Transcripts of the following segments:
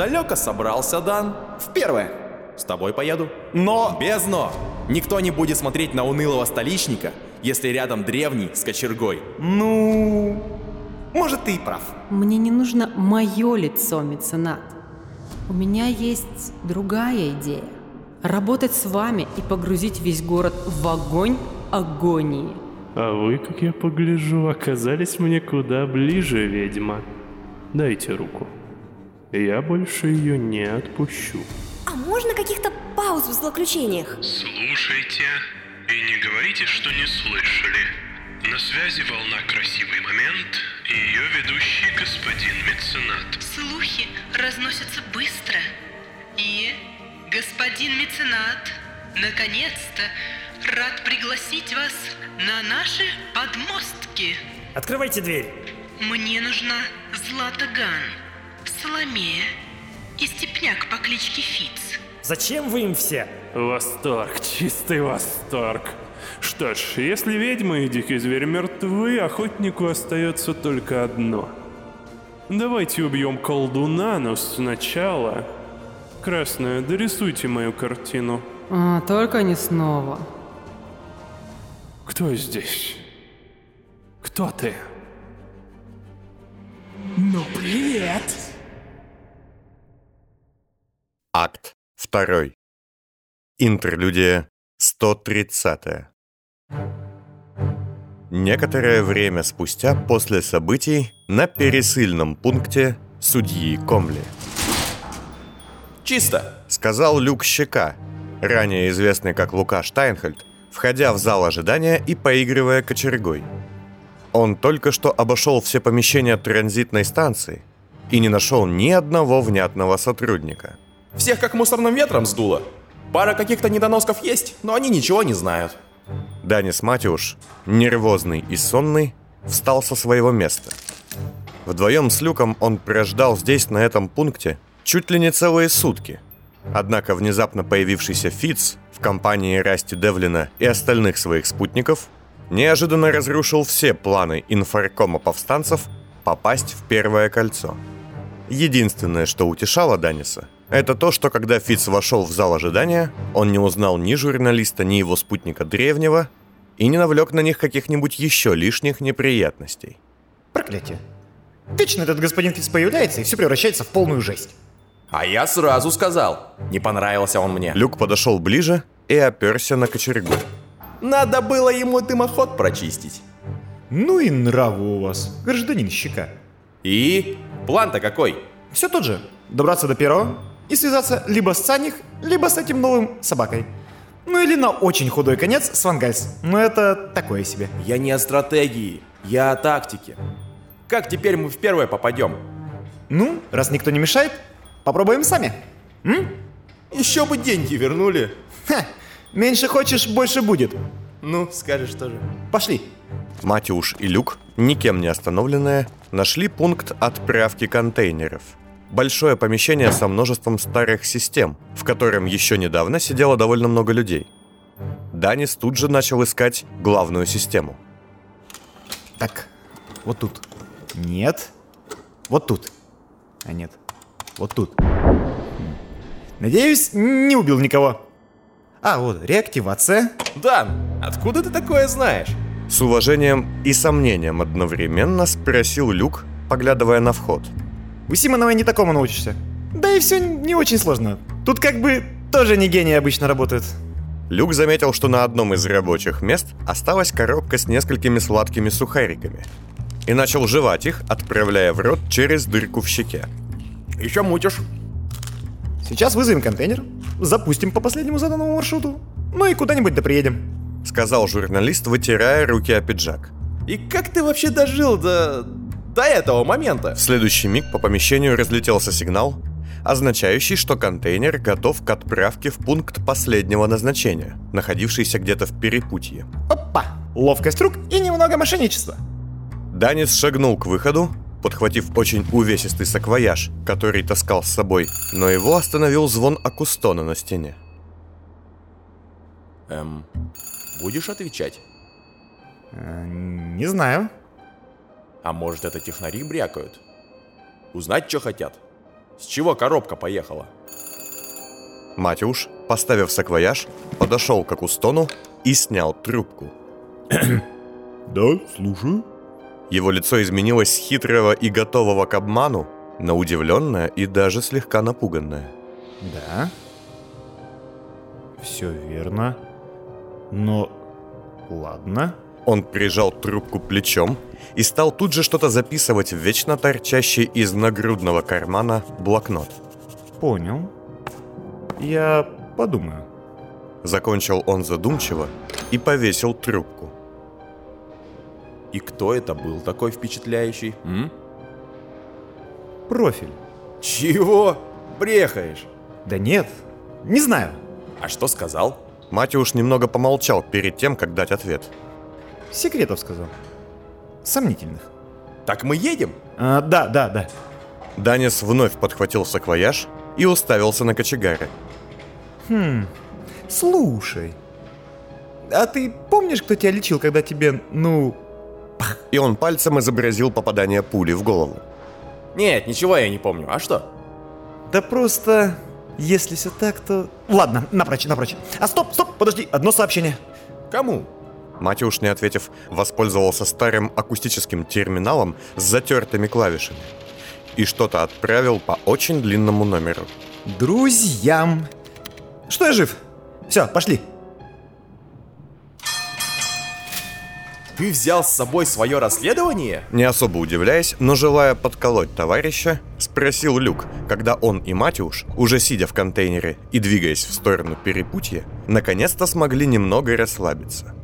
Далеко собрался, Дан? В первое. С тобой поеду. Но... Без «но». Никто не будет смотреть на унылого столичника, если рядом древний с кочергой. Ну... Может, ты и прав. Мне не нужно мое лицо, меценат. У меня есть другая идея. Работать с вами и погрузить весь город в огонь агонии. А вы, как я погляжу, оказались мне куда ближе, ведьма. Дайте руку. Я больше ее не отпущу. А можно каких-то пауз в злоключениях? Слушайте и не говорите, что не слышали. На связи волна «Красивый момент» и ее ведущий господин меценат. Слухи разносятся быстро. И, господин меценат, наконец-то рад пригласить вас на наши подмостки. Открывайте дверь. Мне нужна Злата Ган, Соломея и Степняк по кличке Фиц. Зачем вы им все? Восторг, чистый восторг. Что ж, если ведьма и дикий зверь мертвы, охотнику остается только одно. Давайте убьем колдуна, но сначала... Красная, дорисуйте мою картину. А, только не снова. Кто здесь? Кто ты? Ну, привет! Акт 2. Интерлюдия 130. Некоторое время спустя после событий на пересыльном пункте судьи Комли. Чисто. Сказал Люк Щека, ранее известный как Лука Штайнхальд, входя в зал ожидания и поигрывая кочергой. Он только что обошел все помещения транзитной станции и не нашел ни одного внятного сотрудника. Всех как мусорным ветром сдуло. Пара каких-то недоносков есть, но они ничего не знают. Данис Матюш, нервозный и сонный, встал со своего места. Вдвоем с Люком он прождал здесь, на этом пункте, чуть ли не целые сутки. Однако внезапно появившийся Фиц в компании Расти Девлина и остальных своих спутников неожиданно разрушил все планы инфаркома повстанцев попасть в Первое кольцо. Единственное, что утешало Даниса, это то, что когда Фиц вошел в зал ожидания, он не узнал ни журналиста, ни его спутника Древнего и не навлек на них каких-нибудь еще лишних неприятностей. Проклятие. Вечно этот господин Фиц появляется и все превращается в полную жесть. А я сразу сказал, не понравился он мне. Люк подошел ближе и оперся на кочергу. Надо было ему дымоход прочистить. Ну и нравы у вас, гражданин Щека. И? План-то какой? Все тот же. Добраться до первого и связаться либо с Цаних, либо с этим новым собакой. Ну или на очень худой конец с Вангальс. Но это такое себе. Я не о стратегии, я о тактике. Как теперь мы в первое попадем? Ну, раз никто не мешает, попробуем сами. М? Еще бы деньги вернули. Ха, меньше хочешь, больше будет. Ну, скажешь тоже. Пошли. Матюш и Люк, никем не остановленные, нашли пункт отправки контейнеров. Большое помещение со множеством старых систем, в котором еще недавно сидело довольно много людей. Данис тут же начал искать главную систему. Так, вот тут. Нет. Вот тут. А нет. Вот тут. Надеюсь, не убил никого. А, вот, реактивация. Дан, откуда ты такое знаешь? С уважением и сомнением одновременно спросил Люк, поглядывая на вход. У Симонова не такому научишься. Да и все не очень сложно. Тут как бы тоже не гении обычно работают. Люк заметил, что на одном из рабочих мест осталась коробка с несколькими сладкими сухариками. И начал жевать их, отправляя в рот через дырку в щеке. Еще мутишь. Сейчас вызовем контейнер, запустим по последнему заданному маршруту, ну и куда-нибудь да приедем. Сказал журналист, вытирая руки о пиджак. И как ты вообще дожил до... до этого момента? В следующий миг по помещению разлетелся сигнал, означающий, что контейнер готов к отправке в пункт последнего назначения, находившийся где-то в перепутье. Опа! Ловкость рук и немного мошенничества. Данец шагнул к выходу, подхватив очень увесистый саквояж, который таскал с собой, но его остановил звон акустона на стене. Эм, будешь отвечать? Э, не знаю. А может это технари брякают? Узнать, что хотят? С чего коробка поехала? Матюш, поставив саквояж, подошел к Акустону и снял трубку. Да, слушаю. Его лицо изменилось с хитрого и готового к обману на удивленное и даже слегка напуганное. Да. Все верно. Но... Ладно. Он прижал трубку плечом и стал тут же что-то записывать в вечно торчащий из нагрудного кармана блокнот. Понял. Я подумаю. Закончил он задумчиво и повесил трубку. И кто это был такой впечатляющий? М? Профиль. Чего? Брехаешь? Да нет, не знаю. А что сказал? Матюш немного помолчал перед тем, как дать ответ. Секретов сказал. Сомнительных. Так мы едем? А, да, да, да. Данис вновь подхватил саквояж и уставился на кочегара. Хм, слушай. А ты помнишь, кто тебя лечил, когда тебе, ну... И он пальцем изобразил попадание пули в голову. Нет, ничего я не помню. А что? Да просто... Если все так, то... Ладно, напрочь, напрочь. А стоп, стоп, подожди, одно сообщение. Кому? Матюш, не ответив, воспользовался старым акустическим терминалом с затертыми клавишами и что-то отправил по очень длинному номеру. Друзьям. Что я жив? Все, пошли. Ты взял с собой свое расследование? Не особо удивляясь, но желая подколоть товарища, спросил Люк, когда он и Матюш, уже сидя в контейнере и двигаясь в сторону перепутья, наконец-то смогли немного расслабиться.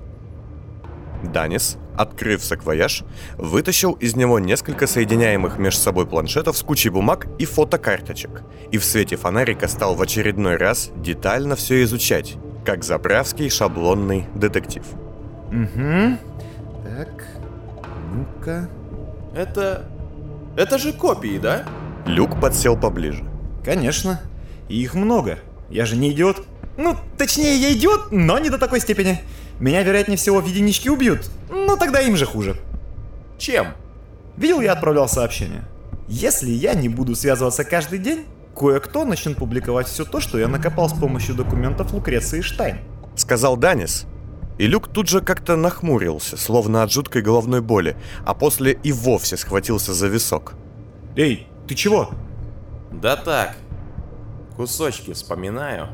Данис, открыв саквояж, вытащил из него несколько соединяемых между собой планшетов с кучей бумаг и фотокарточек, и в свете фонарика стал в очередной раз детально все изучать, как заправский шаблонный детектив. Угу. Так, ну-ка. Это... Это же копии, да? Люк подсел поближе. Конечно. И их много. Я же не идиот. Ну, точнее, я идиот, но не до такой степени. Меня, вероятнее всего, в единичке убьют. Ну, тогда им же хуже. Чем? Видел, я отправлял сообщение. Если я не буду связываться каждый день, кое-кто начнет публиковать все то, что я накопал с помощью документов Лукреции Штайн. Сказал Данис, и Люк тут же как-то нахмурился, словно от жуткой головной боли, а после и вовсе схватился за висок. Эй, ты чего? Да так. Кусочки вспоминаю.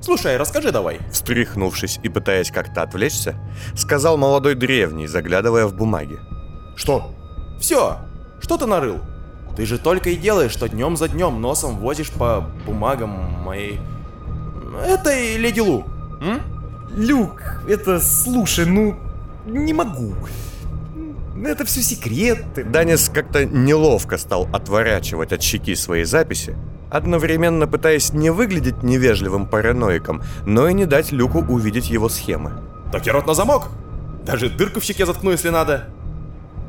Слушай, расскажи давай. Встряхнувшись и пытаясь как-то отвлечься, сказал молодой древний, заглядывая в бумаги. Что? Все, что ты нарыл? Ты же только и делаешь, что днем за днем носом возишь по бумагам моей... Этой леди Лу. М? Люк, это, слушай, ну, не могу. Это все секреты. Данис как-то неловко стал отворачивать от щеки свои записи, одновременно пытаясь не выглядеть невежливым параноиком, но и не дать Люку увидеть его схемы. Так я рот на замок. Даже дырку в щеке заткну, если надо.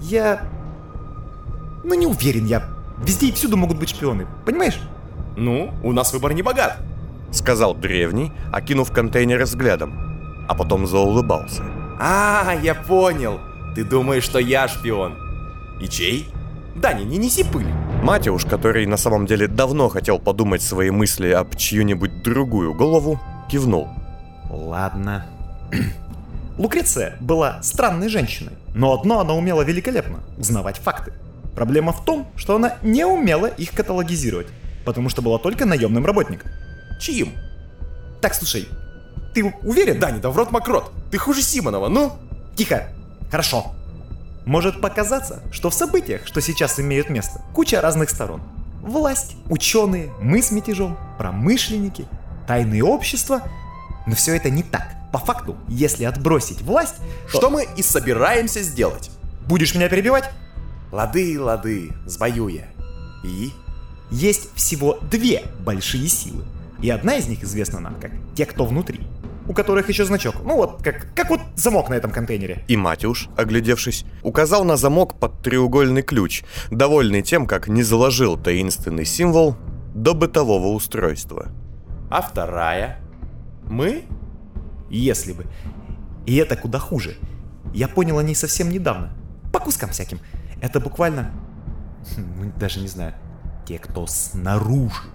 Я... Ну, не уверен я. Везде и всюду могут быть шпионы, понимаешь? Ну, у нас выбор не богат. Сказал древний, окинув контейнер взглядом, а потом заулыбался. А, я понял. Ты думаешь, что я шпион. И чей? Даня, не неси пыль. Матюш, который на самом деле давно хотел подумать свои мысли об чью-нибудь другую голову, кивнул. Ладно. Лукреция была странной женщиной, но одно она умела великолепно – узнавать факты. Проблема в том, что она не умела их каталогизировать, потому что была только наемным работником. Чьим? Так, слушай, ты уверен? Даня, да в рот мокрот. Ты хуже Симонова, ну? Тихо. Хорошо. Может показаться, что в событиях, что сейчас имеют место, куча разных сторон. Власть, ученые, мы с мятежом, промышленники, тайные общества. Но все это не так. По факту, если отбросить власть, то- Что мы и собираемся сделать. Будешь меня перебивать? Лады, лады, сбою я. И? Есть всего две большие силы. И одна из них известна нам как те, кто внутри. У которых еще значок. Ну вот, как, как вот замок на этом контейнере. И Матюш, оглядевшись, указал на замок под треугольный ключ, довольный тем, как не заложил таинственный символ до бытового устройства. А вторая? Мы? Если бы. И это куда хуже. Я понял о ней совсем недавно. По кускам всяким. Это буквально... хм, ну, даже не знаю. те, кто снаружи.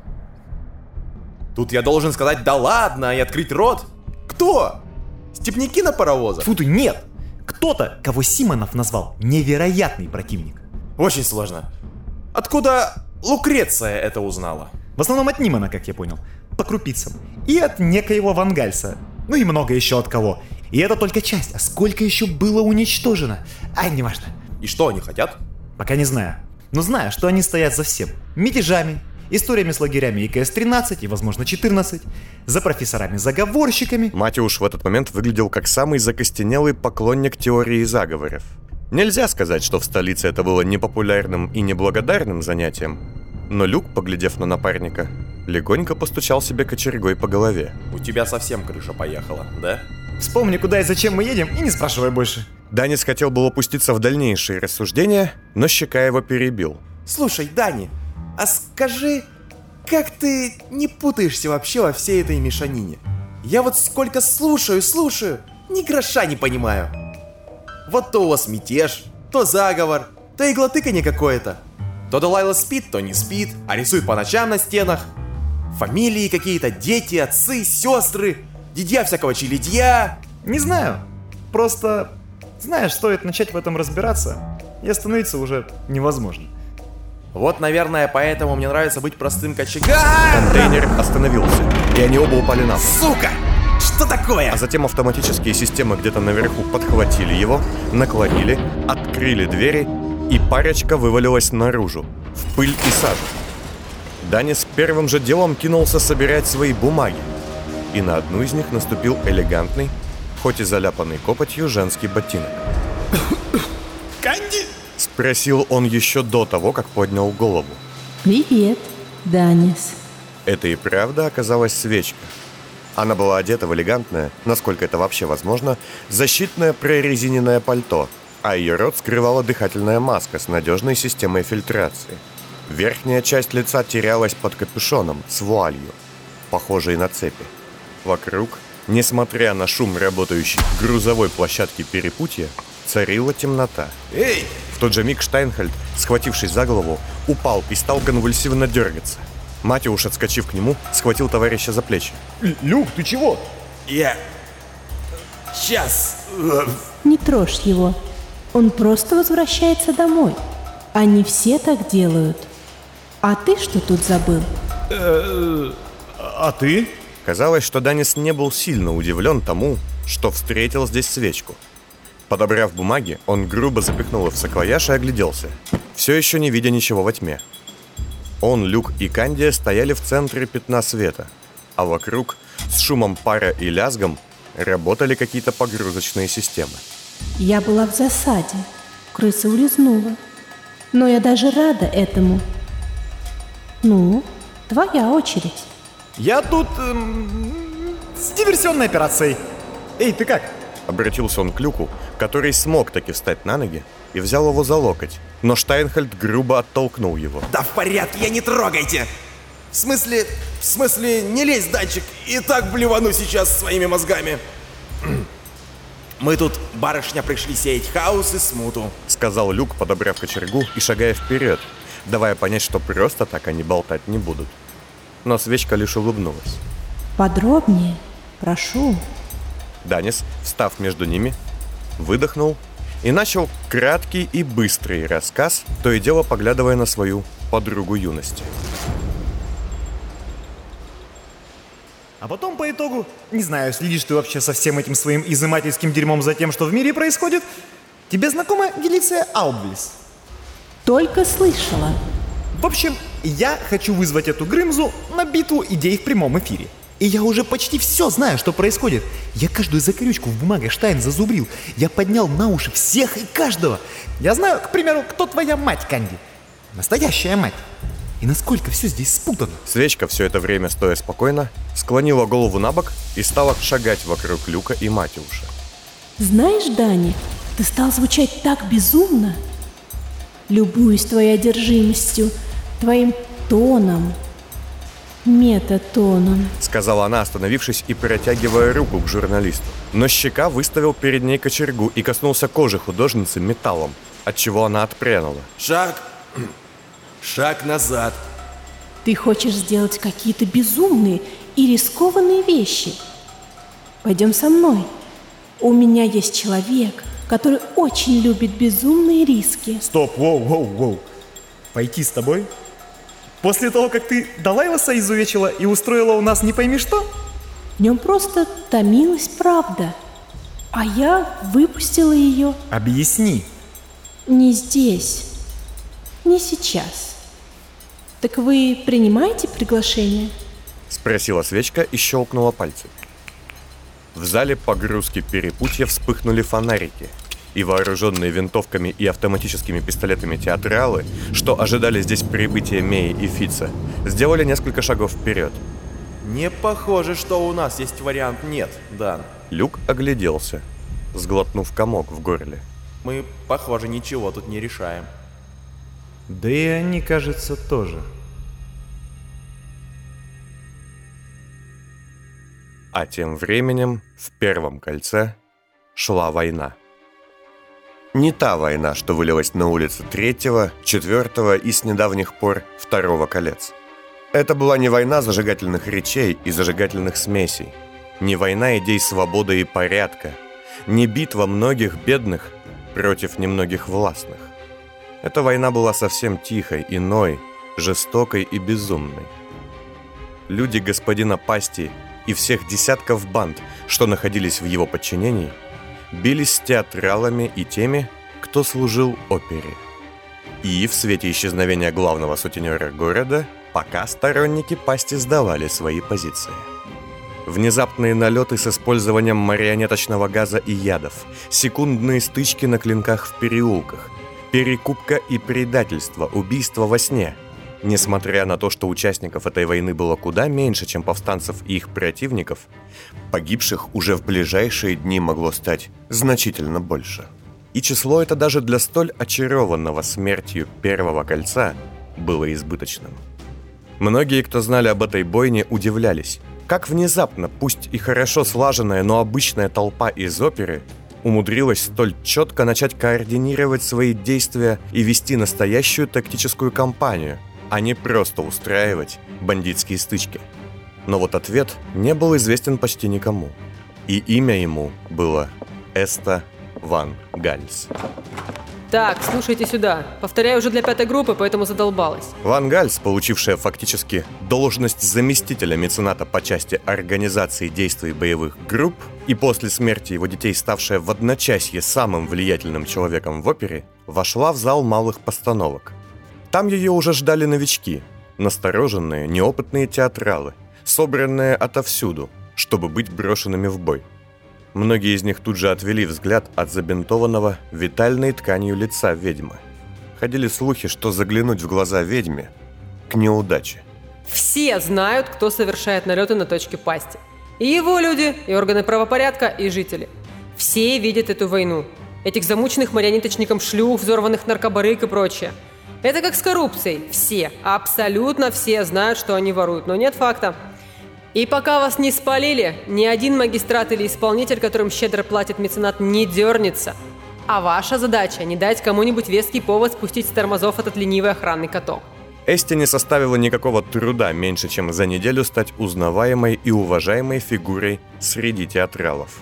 Тут я должен сказать «да ладно» и открыть рот? Кто? Степняки на паровозах? Фу ты, нет! Кто-то, кого Симонов назвал невероятный противник. Очень сложно. Откуда Лукреция это узнала? В основном от Нимана, как я понял. По крупицам. И от некоего Вангальса. Ну и много еще от кого. И это только часть, а сколько еще было уничтожено? Ай, неважно. И что они хотят? Пока не знаю. Но знаю, что они стоят за всем. Мятежами, историями с лагерями ИКС-13 и, возможно, 14, за профессорами-заговорщиками. Матюш в этот момент выглядел как самый закостенелый поклонник теории заговоров. Нельзя сказать, что в столице это было непопулярным и неблагодарным занятием, но Люк, поглядев на напарника, легонько постучал себе кочергой по голове. У тебя совсем крыша поехала, да? Вспомни, куда и зачем мы едем, и не спрашивай больше. Данис хотел было опуститься в дальнейшие рассуждения, но щека его перебил. Слушай, Дани, а скажи, как ты не путаешься вообще во всей этой мешанине? Я вот сколько слушаю, слушаю, ни гроша не понимаю. Вот то у вас мятеж, то заговор, то иглотыканье какое-то. То Далайла спит, то не спит, а рисует по ночам на стенах. Фамилии какие-то, дети, отцы, сестры, дядья всякого челядья. Не знаю. Просто, знаешь, стоит начать в этом разбираться, и остановиться уже невозможно. Вот, наверное, поэтому мне нравится быть простым кочегаром. Контейнер остановился, и они оба упали на пол. Сука! Что такое? А затем автоматические системы где-то наверху подхватили его, наклонили, открыли двери, и парочка вывалилась наружу, в пыль и сажу. Данис первым же делом кинулся собирать свои бумаги, и на одну из них наступил элегантный, хоть и заляпанный копотью, женский ботинок. Спросил он еще до того, как поднял голову. Привет, Данис. Это и правда оказалась свечка. Она была одета в элегантное, насколько это вообще возможно, защитное прорезиненное пальто, а ее рот скрывала дыхательная маска с надежной системой фильтрации. Верхняя часть лица терялась под капюшоном с вуалью, похожей на цепи. Вокруг, несмотря на шум работающей грузовой площадки перепутья, царила темнота. Эй! В тот же миг Штайнхальд, схватившись за голову, упал и стал конвульсивно дергаться. Матюш, отскочив к нему, схватил товарища за плечи. Люк, ты чего? Я... Сейчас... Не трожь его. Он просто возвращается домой. Они все так делают. А ты что тут забыл? А ты? Казалось, что Данис не был сильно удивлен тому, что встретил здесь свечку. Подобрав бумаги, он грубо запихнул их в саквояж и огляделся, все еще не видя ничего во тьме. Он, Люк и Кандия стояли в центре пятна света, а вокруг, с шумом пара и лязгом, работали какие-то погрузочные системы. Я была в засаде. Крыса улизнула. Но я даже рада этому. Ну, твоя очередь. Я тут эм, с диверсионной операцией. Эй, ты как? Обратился он к Люку, который смог таки встать на ноги и взял его за локоть, но Штайнхальд грубо оттолкнул его. Да в порядке, я не трогайте! В смысле, в смысле, не лезь, датчик, и так блевану сейчас своими мозгами. Мы тут, барышня, пришли сеять хаос и смуту. Сказал Люк, подобрав кочергу и шагая вперед, давая понять, что просто так они болтать не будут. Но свечка лишь улыбнулась. Подробнее, прошу. Данис, встав между ними, выдохнул и начал краткий и быстрый рассказ, то и дело поглядывая на свою подругу юности. А потом по итогу, не знаю, следишь ты вообще со всем этим своим изымательским дерьмом за тем, что в мире происходит, тебе знакома Гелиция Аубвис? Только слышала. В общем, я хочу вызвать эту Грымзу на битву идей в прямом эфире. И я уже почти все знаю, что происходит. Я каждую закорючку в бумаге Штайн зазубрил. Я поднял на уши всех и каждого. Я знаю, к примеру, кто твоя мать, Канди. Настоящая мать. И насколько все здесь спутано. Свечка, все это время стоя спокойно, склонила голову на бок и стала шагать вокруг Люка и Матюша. Знаешь, Дани, ты стал звучать так безумно. Любуюсь твоей одержимостью, твоим тоном, метатоном. Сказала она, остановившись и протягивая руку к журналисту. Но щека выставил перед ней кочергу и коснулся кожи художницы металлом, от чего она отпрянула. Шаг... Шаг назад. Ты хочешь сделать какие-то безумные и рискованные вещи. Пойдем со мной. У меня есть человек, который очень любит безумные риски. Стоп, воу, воу, воу. Пойти с тобой? После того, как ты Далайласа изувечила и устроила у нас не пойми что? В нем просто томилась правда. А я выпустила ее Объясни. не здесь, не сейчас. Так вы принимаете приглашение? Спросила свечка и щелкнула пальцем. В зале погрузки перепутья вспыхнули фонарики, и вооруженные винтовками и автоматическими пистолетами театралы, что ожидали здесь прибытия Меи и Фица, сделали несколько шагов вперед. Не похоже, что у нас есть вариант «нет», Дан. Люк огляделся, сглотнув комок в горле. Мы, похоже, ничего тут не решаем. Да и они, кажется, тоже. А тем временем в первом кольце шла война. Не та война, что вылилась на улицы третьего, четвертого и с недавних пор второго колец. Это была не война зажигательных речей и зажигательных смесей, не война идей свободы и порядка, не битва многих бедных против немногих властных. Эта война была совсем тихой, иной, жестокой и безумной. Люди господина Пасти и всех десятков банд, что находились в его подчинении, бились с театралами и теми, кто служил опере. И в свете исчезновения главного сутенера города, пока сторонники Пасти сдавали свои позиции. Внезапные налеты с использованием марионеточного газа и ядов, секундные стычки на клинках в переулках, перекупка и предательство, убийство во сне. Несмотря на то, что участников этой войны было куда меньше, чем повстанцев и их противников, погибших уже в ближайшие дни могло стать значительно больше. И число это даже для столь очарованного смертью Первого Кольца было избыточным. Многие, кто знали об этой бойне, удивлялись, как внезапно, пусть и хорошо слаженная, но обычная толпа из оперы умудрилась столь четко начать координировать свои действия и вести настоящую тактическую кампанию, а не просто устраивать бандитские стычки. Но вот ответ не был известен почти никому. И имя ему было Эста Ван Гальс. Так, слушайте сюда. Повторяю уже для пятой группы, поэтому задолбалась. Ван Гальс, получившая фактически должность заместителя мецената по части организации действий боевых групп, и после смерти его детей ставшая в одночасье самым влиятельным человеком в опере, вошла в зал малых постановок. Там ее уже ждали новички, настороженные, неопытные театралы, собранные отовсюду, чтобы быть брошенными в бой. Многие из них тут же отвели взгляд от забинтованного витальной тканью лица ведьмы. Ходили слухи, что заглянуть в глаза ведьме к неудаче. Все знают, кто совершает налеты на точке пасти. И его люди, и органы правопорядка, и жители. Все видят эту войну. Этих замученных марионеточником шлюх, взорванных наркобарык и прочее. Это как с коррупцией. Все, абсолютно все знают, что они воруют, но нет факта. И пока вас не спалили, ни один магистрат или исполнитель, которым щедро платит меценат, не дернется. А ваша задача – не дать кому-нибудь веский повод спустить с тормозов этот ленивый охранный каток. Эсте не составило никакого труда меньше, чем за неделю стать узнаваемой и уважаемой фигурой среди театралов.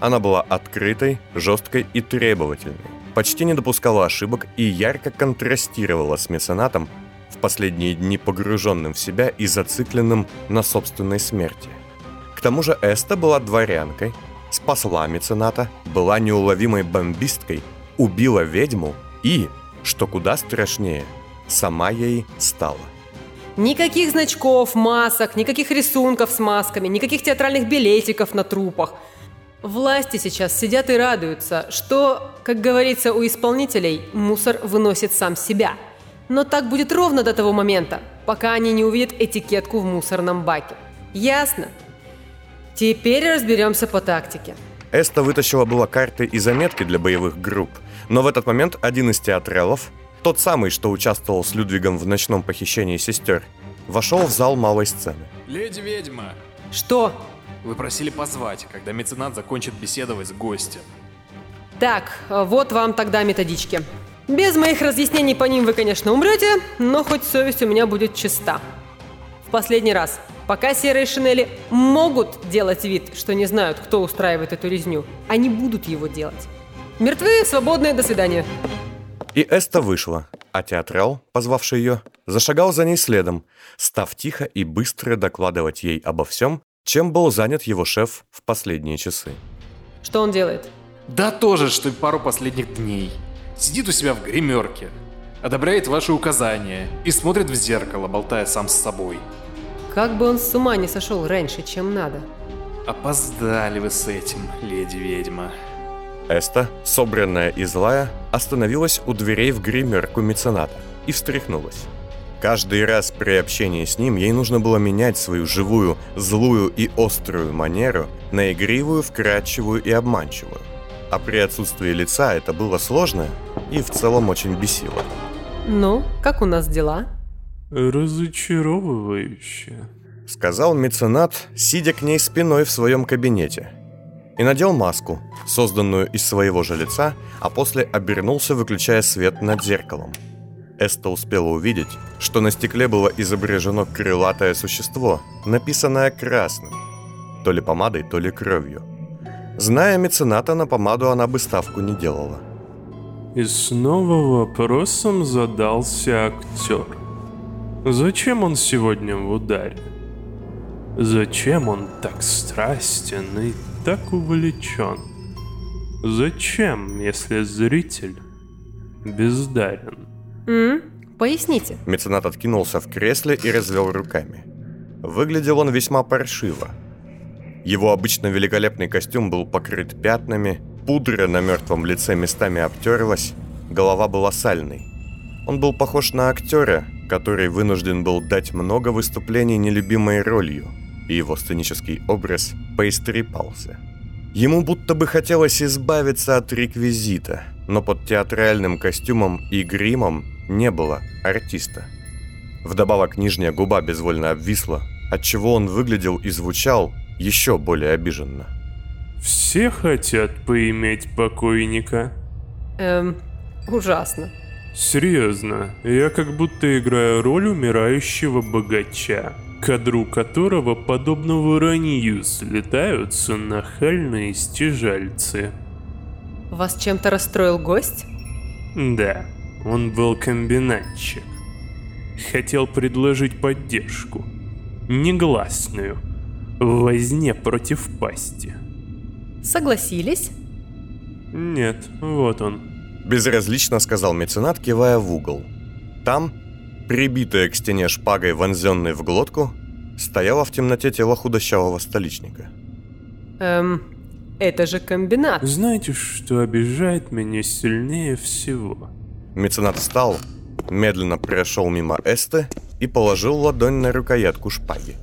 Она была открытой, жесткой и требовательной, почти не допускала ошибок и ярко контрастировала с меценатом, в последние дни погруженным в себя и зацикленным на собственной смерти. К тому же Эста была дворянкой, спасла мецената, была неуловимой бомбисткой, убила ведьму и, что куда страшнее, сама ей стала. Никаких значков, масок, никаких рисунков с масками, никаких театральных билетиков на трупах. Власти сейчас сидят и радуются, что, как говорится у исполнителей, мусор выносит сам себя. Но так будет ровно до того момента, пока они не увидят этикетку в мусорном баке. Ясно? Теперь разберемся по тактике. Эста вытащила было карты и заметки для боевых групп, но в этот момент один из театралов, тот самый, что участвовал с Людвигом в ночном похищении сестер, вошел в зал малой сцены. Леди-ведьма, Что? Вы просили позвать, когда меценат закончит беседовать с гостем. Так, вот вам тогда методички. Без моих разъяснений по ним вы, конечно, умрете, но хоть совесть у меня будет чиста. В последний раз, пока серые шинели могут делать вид, что не знают, кто устраивает эту резню, они будут его делать. Мертвы, свободны, до свидания. И Эста вышла, а театрал, позвавший ее, зашагал за ней следом, став тихо и быстро докладывать ей обо всем, чем был занят его шеф в последние часы. Что он делает? Да то же, что и пару последних дней. Сидит у себя в гримерке, одобряет ваши указания и смотрит в зеркало, болтая сам с собой. Как бы он с ума не сошел раньше, чем надо. Опоздали вы с этим, леди-ведьма. Эста, собранная и злая, остановилась у дверей в гримерку мецената и встряхнулась. Каждый раз при общении с ним ей нужно было менять свою живую, злую и острую манеру на игривую, вкрадчивую и обманчивую. А при отсутствии лица это было сложно и в целом очень бесило. Ну, как у нас дела? Разочаровывающе. Сказал меценат, сидя к ней спиной в своем кабинете. И надел маску, созданную из своего же лица, а после обернулся, выключая свет над зеркалом. Эста успела увидеть, что на стекле было изображено крылатое существо, написанное красным. То ли помадой, то ли кровью. Зная мецената, на помаду она бы ставку не делала. И снова вопросом задался актер. Зачем он сегодня в ударе? Зачем он так страстен и так увлечен? Зачем, если зритель бездарен? М? Поясните. Меценат откинулся в кресле и развел руками. Выглядел он весьма паршиво. Его обычно великолепный костюм был покрыт пятнами, пудра на мертвом лице местами обтерлась, голова была сальной. Он был похож на актера, который вынужден был дать много выступлений нелюбимой ролью, и его сценический образ поистрепался. Ему будто бы хотелось избавиться от реквизита, но под театральным костюмом и гримом не было артиста. Вдобавок нижняя губа безвольно обвисла, отчего он выглядел и звучал еще более обиженно. Все хотят поиметь покойника. Эм, ужасно. Серьезно, я как будто играю роль умирающего богача, кадру которого, подобно воронью, слетаются нахальные стяжальцы. Вас чем-то расстроил гость? Да, он был комбинатчик. Хотел предложить поддержку. Негласную. В возне против пасти. Согласились? Нет, вот он. Безразлично сказал меценат, кивая в угол. Там, прибитая к стене шпагой, вонзенной в глотку, стояло в темноте тело худощавого столичника. Эм, это же комбинат. Знаете, что обижает меня сильнее всего? Меценат встал, медленно прошел мимо Эсты и положил ладонь на рукоятку шпаги.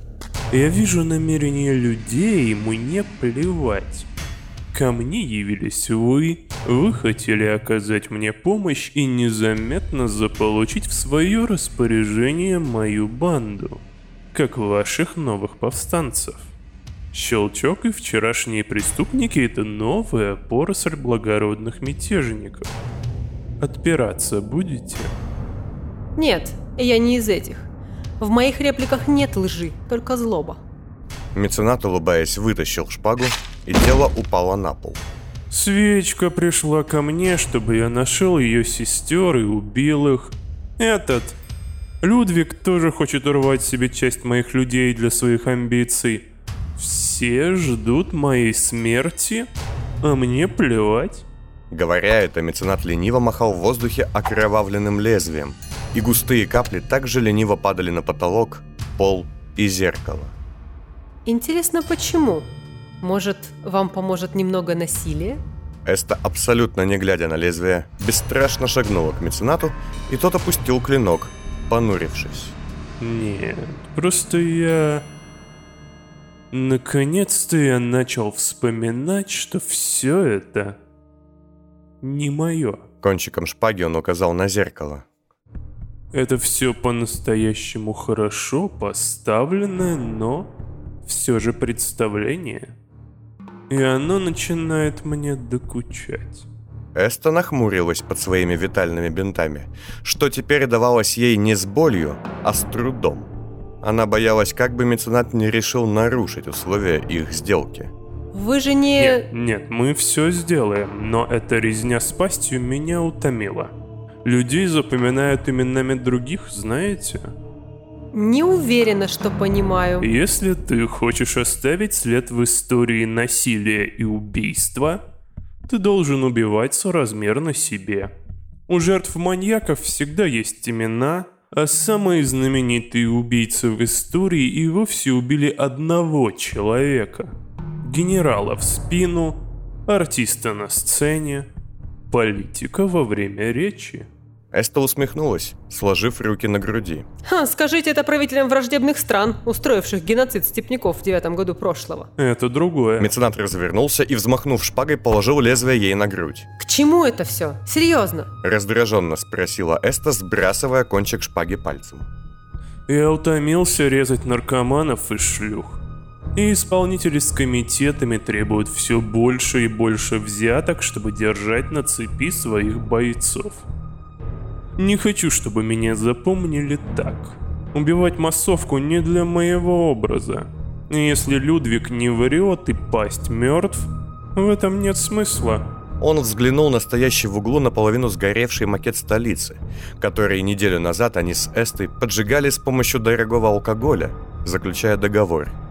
Я вижу намерения людей, и мне плевать. Ко мне явились вы, вы хотели оказать мне помощь и незаметно заполучить в свое распоряжение мою банду, как ваших новых повстанцев. Щелчок и вчерашние преступники – это новая поросль благородных мятежников. Отпираться будете? Нет, я не из этих. В моих репликах нет лжи, только злоба. Меценат, улыбаясь, вытащил шпагу, и тело упало на пол. Свечка пришла ко мне, чтобы я нашел ее сестер и убил их. Этот... Людвиг тоже хочет урвать себе часть моих людей для своих амбиций. Все ждут моей смерти, а мне плевать. Говоря это, меценат лениво махал в воздухе окровавленным лезвием, и густые капли также лениво падали на потолок, пол и зеркало. Интересно, почему? Может, вам поможет немного насилия? Эста, абсолютно не глядя на лезвие, бесстрашно шагнула к меценату, и тот опустил клинок, понурившись. Нет, просто я... Наконец-то я начал вспоминать, что все это не мое. Кончиком шпаги он указал на зеркало. Это все по-настоящему хорошо поставленное, но все же представление. И оно начинает мне докучать. Эста нахмурилась под своими витальными бинтами, что теперь давалось ей не с болью, а с трудом. Она боялась, как бы меценат не решил нарушить условия их сделки. Вы же не... Нет, нет, мы все сделаем, но эта резня с пастью меня утомила. Людей запоминают именами других, знаете? Не уверена, что понимаю. Если ты хочешь оставить след в истории насилия и убийства, ты должен убивать соразмерно себе. У жертв маньяков всегда есть имена, а самые знаменитые убийцы в истории и вовсе убили одного человека. Генерала в спину, артиста на сцене, политика во время речи. Эста усмехнулась, сложив руки на груди. Ха, скажите это правителям враждебных стран, устроивших геноцид степняков в девятом году прошлого. Это другое. Меценат развернулся и, взмахнув шпагой, положил лезвие ей на грудь. К чему это все? Серьезно? Раздраженно спросила Эста, сбрасывая кончик шпаги пальцем. Я утомился резать наркоманов и шлюх. И исполнители с комитетами требуют все больше и больше взяток, чтобы держать на цепи своих бойцов. Не хочу, чтобы меня запомнили так. Убивать массовку не для моего образа. Если Людвиг не врет и пасть мертв, в этом нет смысла. Он взглянул на стоящий в углу наполовину сгоревший макет столицы, который неделю назад они с Эстой поджигали с помощью дорогого алкоголя, заключая договор –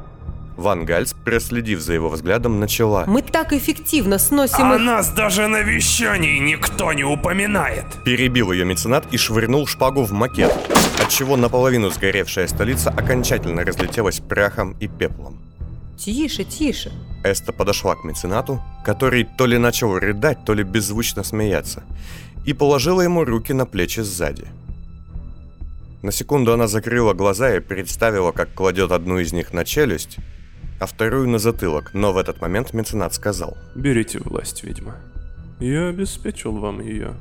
Ван Гальс, проследив за его взглядом, начала. Мы так эффективно сносим А их... нас даже на вещании никто не упоминает. Перебил ее меценат и швырнул шпагу в макет, отчего наполовину сгоревшая столица окончательно разлетелась прахом и пеплом. Тише, тише. Эста подошла к меценату, который то ли начал рыдать, то ли беззвучно смеяться, и положила ему руки на плечи сзади. На секунду она закрыла глаза и представила, как кладет одну из них на челюсть, а вторую на затылок, но в этот момент меценат сказал. «Берите власть, ведьма. Я обеспечил вам ее».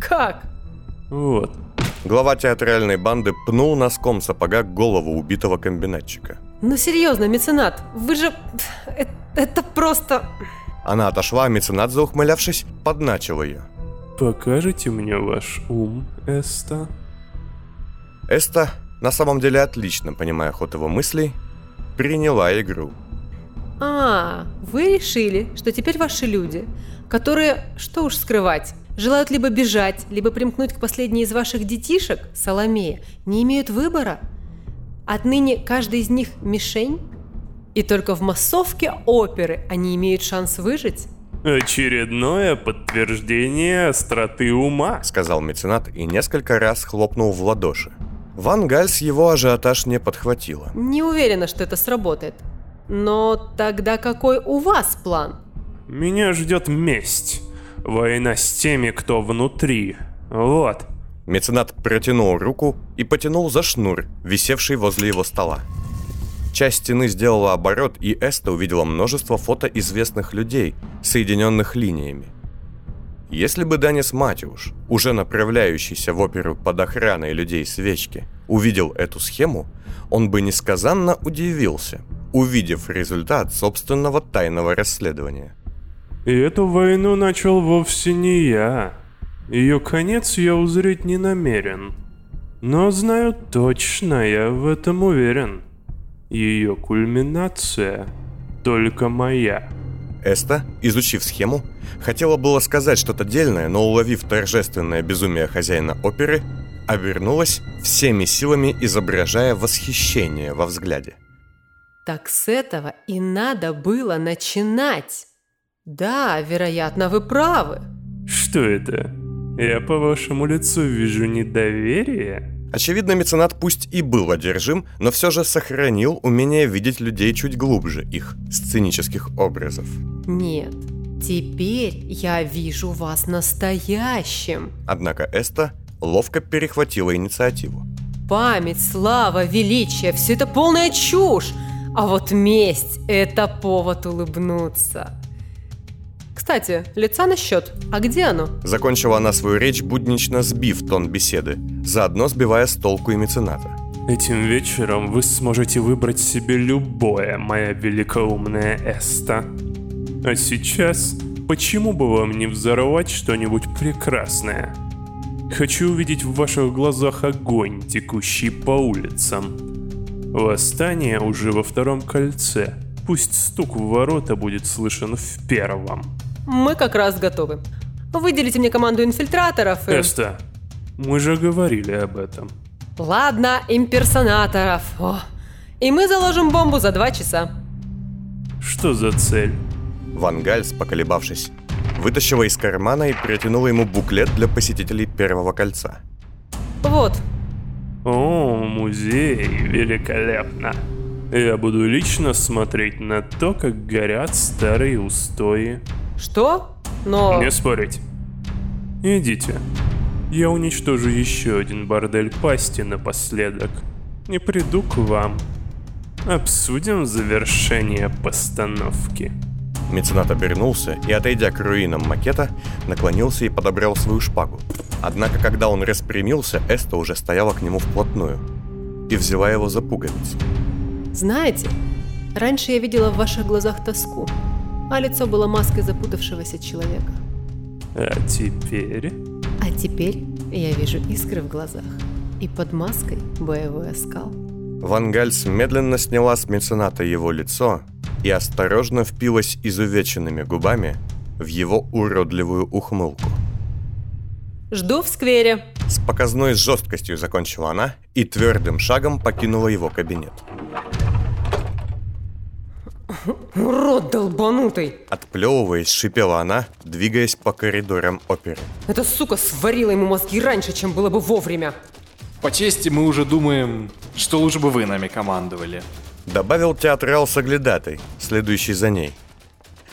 Как? Вот. Глава театральной банды пнул носком сапога голову убитого комбинатчика. Ну серьезно, меценат, вы же... Это, это просто... Она отошла, а меценат, заухмылявшись, подначил ее. Покажите мне ваш ум, Эста? Эста, на самом деле отлично понимая ход его мыслей, приняла игру. А, вы решили, что теперь ваши люди, которые, что уж скрывать, желают либо бежать, либо примкнуть к последней из ваших детишек, Соломея, не имеют выбора? Отныне каждый из них мишень? И только в массовке оперы они имеют шанс выжить? Очередное подтверждение остроты ума, сказал меценат и несколько раз хлопнул в ладоши. Ван Гальс его ажиотаж не подхватила. Не уверена, что это сработает. Но тогда какой у вас план? Меня ждет месть. Война с теми, кто внутри. Вот. Меценат протянул руку и потянул за шнур, висевший возле его стола. Часть стены сделала оборот, и Эста увидела множество фото известных людей, соединенных линиями. Если бы Данис Матиуш, уже направляющийся в оперу под охраной людей свечки, увидел эту схему, он бы несказанно удивился, увидев результат собственного тайного расследования. И эту войну начал вовсе не я. Ее конец я узреть не намерен. Но знаю точно, я в этом уверен. Ее кульминация только моя. Эста, изучив схему, хотела было сказать что-то дельное, но уловив торжественное безумие хозяина оперы, обернулась всеми силами, изображая восхищение во взгляде. Так с этого и надо было начинать. Да, вероятно, вы правы. Что это? Я по вашему лицу вижу недоверие? Очевидно, меценат пусть и был одержим, но все же сохранил умение видеть людей чуть глубже их сценических образов. Нет, теперь я вижу вас настоящим. Однако Эста ловко перехватила инициативу. Память, слава, величие – все это полная чушь. А вот месть – это повод улыбнуться. Кстати, лица на счет. А где оно? Закончила она свою речь, буднично сбив тон беседы, заодно сбивая с толку и мецената. Этим вечером вы сможете выбрать себе любое, моя великоумная Эста. А сейчас почему бы вам не взорвать что-нибудь прекрасное? Хочу увидеть в ваших глазах огонь, текущий по улицам. Восстание уже во втором кольце. Пусть стук в ворота будет слышен в первом. Мы как раз готовы. Выделите мне команду инфильтраторов и... Эста, мы же говорили об этом. Ладно, имперсонаторов. О. И мы заложим бомбу за два часа. Что за цель? Ван Гальс, поколебавшись, вытащила из кармана и протянула ему буклет для посетителей Первого кольца. Вот. О, музей, великолепно. Я буду лично смотреть на то, как горят старые устои. Что? Но... Не спорить. Идите. Я уничтожу еще один бордель пасти напоследок. Не приду к вам. Обсудим завершение постановки. Меценат обернулся и, отойдя к руинам макета, наклонился и подобрал свою шпагу. Однако, когда он распрямился, Эста уже стояла к нему вплотную и взяла его за пуговицу. Знаете, раньше я видела в ваших глазах тоску, а лицо было маской запутавшегося человека. А теперь? А теперь я вижу искры в глазах и под маской боевой оскал. Ван Гальс медленно сняла с мецената его лицо и осторожно впилась изувеченными губами в его уродливую ухмылку. Жду в сквере. С показной жесткостью закончила она и твердым шагом покинула его кабинет. Урод долбанутый! Отплевываясь, шипела она, двигаясь по коридорам оперы. Эта сука сварила ему мозги раньше, чем было бы вовремя. По чести мы уже думаем, что лучше бы вы нами командовали. Добавил театрал соглядатой, следующий за ней.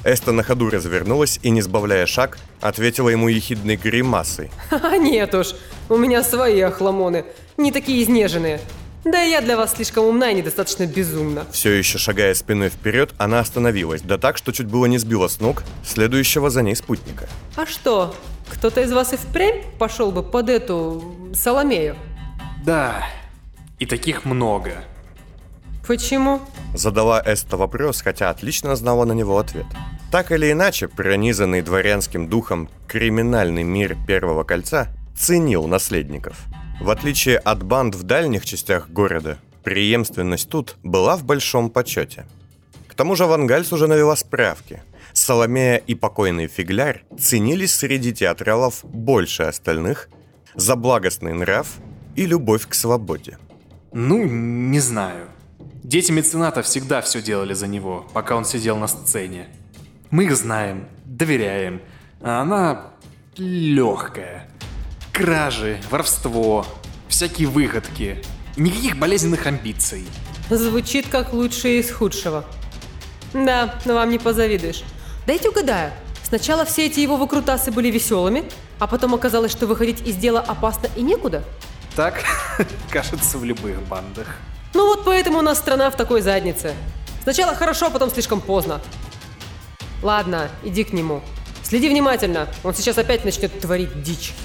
Эста на ходу развернулась и, не сбавляя шаг, ответила ему ехидной гримасой. А нет уж, у меня свои охламоны, не такие изнеженные. Да и я для вас слишком умна и недостаточно безумна. Все еще шагая спиной вперед, она остановилась, да так, что чуть было не сбила с ног следующего за ней спутника. А что, кто-то из вас и впрямь пошел бы под эту Соломею? Да, и таких много. Почему? Задала Эста вопрос, хотя отлично знала на него ответ. Так или иначе, пронизанный дворянским духом криминальный мир Первого Кольца ценил наследников. В отличие от банд в дальних частях города, преемственность тут была в большом почете. К тому же Вангальс уже навела справки. Соломея и покойный Фигляр ценились среди театралов больше остальных за благостный нрав и любовь к свободе. Ну, не знаю. Дети мецената всегда все делали за него, пока он сидел на сцене. Мы их знаем, доверяем, а она легкая. Кражи, воровство, всякие выходки. Никаких болезненных амбиций. Звучит как лучшее из худшего. Да, но вам не позавидуешь. Дайте угадаю. Сначала все эти его выкрутасы были веселыми, а потом оказалось, что выходить из дела опасно и некуда. Так, кажется, в любых бандах. Ну вот поэтому у нас страна в такой заднице. Сначала хорошо, а потом слишком поздно. Ладно, иди к нему. Следи внимательно, он сейчас опять начнет творить дичь.